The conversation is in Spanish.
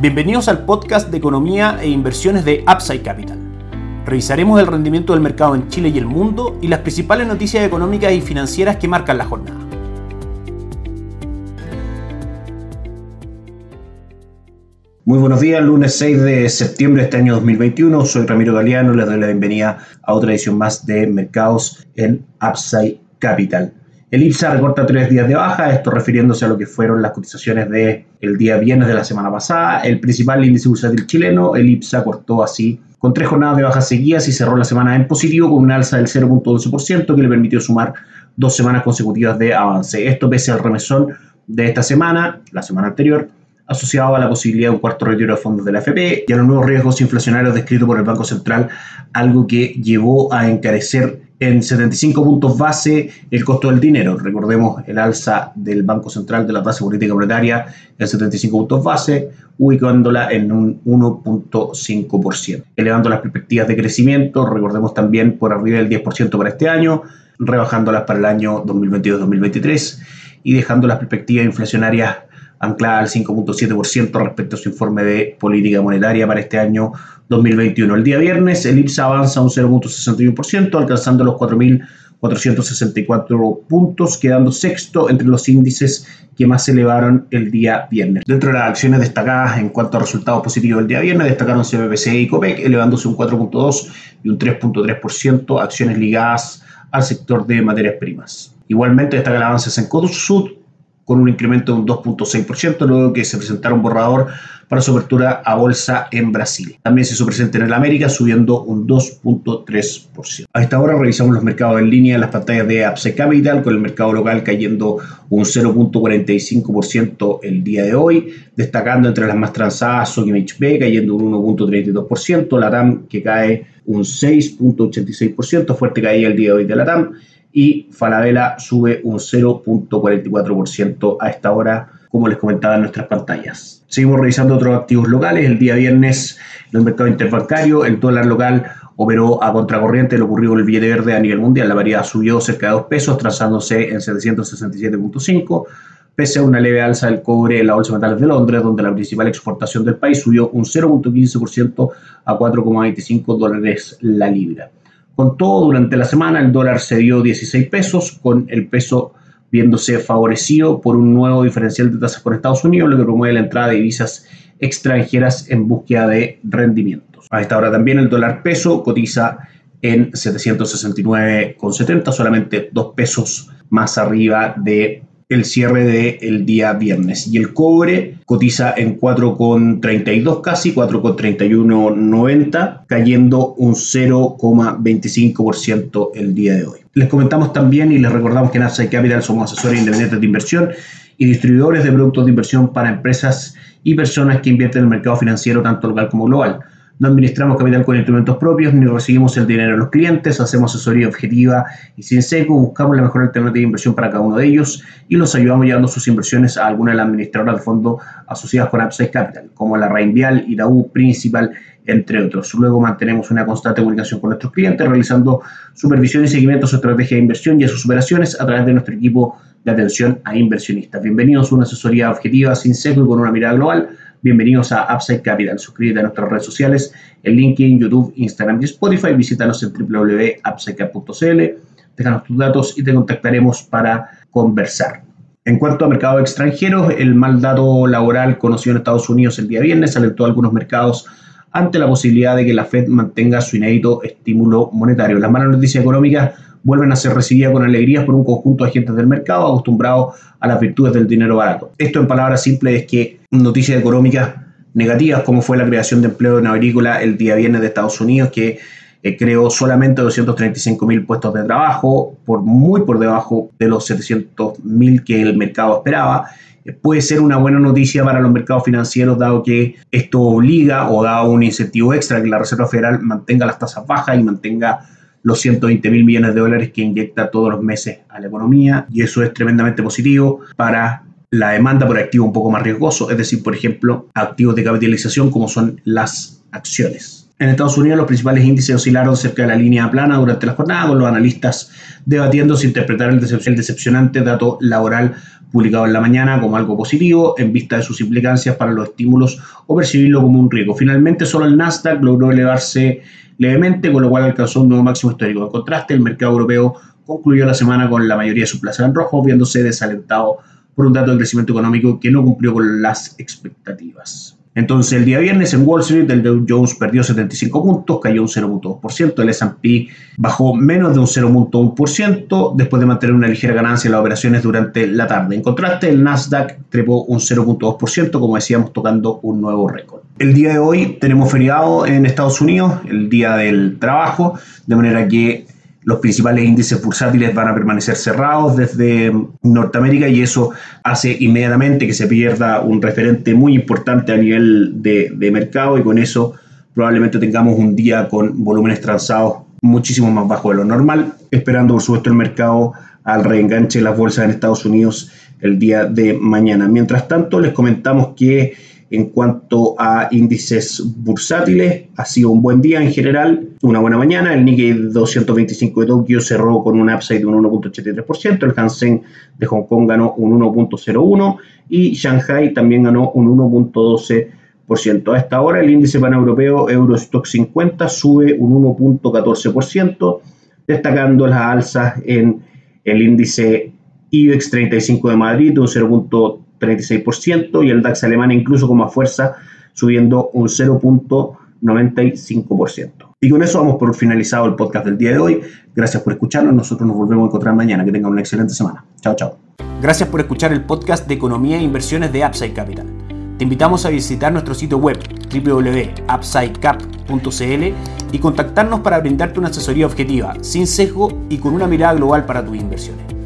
Bienvenidos al podcast de economía e inversiones de Upside Capital. Revisaremos el rendimiento del mercado en Chile y el mundo y las principales noticias económicas y financieras que marcan la jornada. Muy buenos días, lunes 6 de septiembre de este año 2021. Soy Ramiro Galeano, les doy la bienvenida a otra edición más de Mercados en Upside Capital. El IPSA recorta tres días de baja, esto refiriéndose a lo que fueron las cotizaciones del el día viernes de la semana pasada. El principal índice bursátil chileno, el IPSA, cortó así con tres jornadas de bajas seguidas y cerró la semana en positivo con una alza del 0.12% que le permitió sumar dos semanas consecutivas de avance. Esto pese al remesón de esta semana, la semana anterior, asociado a la posibilidad de un cuarto retiro de fondos de la FP y a los nuevos riesgos inflacionarios descritos por el Banco Central, algo que llevó a encarecer en 75 puntos base el costo del dinero. Recordemos el alza del Banco Central de la tasa política monetaria en 75 puntos base, ubicándola en un 1.5%. Elevando las perspectivas de crecimiento, recordemos también por arriba del 10% para este año, rebajándolas para el año 2022-2023 y dejando las perspectivas inflacionarias anclada al 5.7% respecto a su informe de política monetaria para este año 2021. El día viernes el IPSA avanza un 0.61%, alcanzando los 4.464 puntos, quedando sexto entre los índices que más se elevaron el día viernes. Dentro de las acciones destacadas en cuanto a resultados positivos el día viernes, destacaron CBPC y COPEC, elevándose un 4.2 y un 3.3%, acciones ligadas al sector de materias primas. Igualmente destacan avances en Sud con un incremento de un 2.6%, luego que se presentara un borrador para su apertura a bolsa en Brasil. También se hizo presente en el América, subiendo un 2.3%. A esta hora revisamos los mercados en línea en las pantallas de Apse Capital, con el mercado local cayendo un 0.45% el día de hoy, destacando entre las más transadas Sokimich cayendo un 1.32%, la TAM que cae un 6.86%, fuerte caída el día de hoy de la TAM, y Falabella sube un 0.44% a esta hora, como les comentaba en nuestras pantallas. Seguimos revisando otros activos locales. El día viernes, en el mercado interbancario, el dólar local operó a contracorriente lo ocurrido el billete verde a nivel mundial. La variedad subió cerca de 2 pesos, trazándose en 767.5 pese a una leve alza del cobre en la Bolsa de Metales de Londres, donde la principal exportación del país subió un 0.15% a 4,25 dólares la libra. Con todo, durante la semana el dólar se dio 16 pesos, con el peso viéndose favorecido por un nuevo diferencial de tasas con Estados Unidos, lo que promueve la entrada de divisas extranjeras en búsqueda de rendimientos. A esta hora también el dólar peso cotiza en 769,70, solamente 2 pesos más arriba de el cierre del día viernes. Y el cobre cotiza en 4,32 casi, 4,3190, cayendo un 0,25% el día de hoy. Les comentamos también y les recordamos que en Upside Capital somos asesores independientes de inversión y distribuidores de productos de inversión para empresas y personas que invierten en el mercado financiero tanto local como global. No administramos capital con instrumentos propios ni recibimos el dinero de los clientes, hacemos asesoría objetiva y sin seco, buscamos la mejor alternativa de inversión para cada uno de ellos y los ayudamos llevando sus inversiones a alguna de las administradoras de fondo asociadas con Upside Capital, como la Reinvial, Itaú, Principal, entre otros. Luego mantenemos una constante comunicación con nuestros clientes, realizando supervisión y seguimiento a su estrategia de inversión y a sus operaciones a través de nuestro equipo de atención a inversionistas. Bienvenidos a una asesoría objetiva, sin seco y con una mirada global Bienvenidos a Upside Capital. Suscríbete a nuestras redes sociales en LinkedIn, YouTube, Instagram y Spotify. Visítanos en www.upsidecap.cl. Déjanos tus datos y te contactaremos para conversar. En cuanto a mercados extranjeros, el mal dato laboral conocido en Estados Unidos el día viernes alentó a algunos mercados ante la posibilidad de que la Fed mantenga su inédito estímulo monetario. Las malas noticias económicas vuelven a ser recibidas con alegría por un conjunto de agentes del mercado acostumbrados a las virtudes del dinero barato. Esto en palabras simples es que noticias económicas negativas como fue la creación de empleo en agrícola el día viernes de Estados Unidos que eh, creó solamente 235 mil puestos de trabajo, por muy por debajo de los 700 mil que el mercado esperaba. Eh, puede ser una buena noticia para los mercados financieros, dado que esto obliga o da un incentivo extra que la Reserva Federal mantenga las tasas bajas y mantenga los 120 mil millones de dólares que inyecta todos los meses a la economía y eso es tremendamente positivo para la demanda por activos un poco más riesgosos, es decir, por ejemplo, activos de capitalización como son las acciones. En Estados Unidos los principales índices oscilaron cerca de la línea plana durante la jornada, con los analistas debatiendo si interpretar el, decepcionante dato laboral publicado en la mañana como algo positivo en vista de sus implicancias para los estímulos o percibirlo como un riesgo. Finalmente, solo el Nasdaq logró elevarse levemente, con lo cual alcanzó un nuevo máximo histórico. En contraste, el mercado europeo concluyó la semana con la mayoría de sus plazas en rojo, viéndose desalentado por un dato de crecimiento económico que no cumplió con las expectativas. Entonces, el día viernes en Wall Street, el Dow Jones perdió 75 puntos, cayó un 0.2%, el S&P bajó menos de un 0.1% después de mantener una ligera ganancia en las operaciones durante la tarde. En contraste, el Nasdaq trepó un 0.2%, como decíamos, tocando un nuevo récord. El día de hoy tenemos feriado en Estados Unidos, el día del trabajo, de manera que los principales índices bursátiles van a permanecer cerrados desde Norteamérica y eso hace inmediatamente que se pierda un referente muy importante a nivel de, mercado y con eso probablemente tengamos un día con volúmenes transados muchísimo más bajos de lo normal, esperando por supuesto el mercado al reenganche de las bolsas en Estados Unidos el día de mañana. Mientras tanto, les comentamos que en cuanto a índices bursátiles, ha sido un buen día en general, una buena mañana. El Nikkei 225 de Tokio cerró con un upside de un 1.83%, el Hansen de Hong Kong ganó un 1.01% y Shanghai también ganó un 1.12%. A esta hora el índice paneuropeo Eurostock 50 sube un 1.14%, destacando las alzas en el índice IBEX 35 de Madrid un 0.3%, 36% y el DAX alemán incluso con más fuerza subiendo un 0.95%. Y con eso vamos por finalizado el podcast del día de hoy. Gracias por escucharnos. Nosotros nos volvemos a encontrar mañana. Que tengan una excelente semana. Chao, chao. Gracias por escuchar el podcast de Economía e Inversiones de Upside Capital. Te invitamos a visitar nuestro sitio web www.upsidecap.cl y contactarnos para brindarte una asesoría objetiva, sin sesgo y con una mirada global para tus inversiones.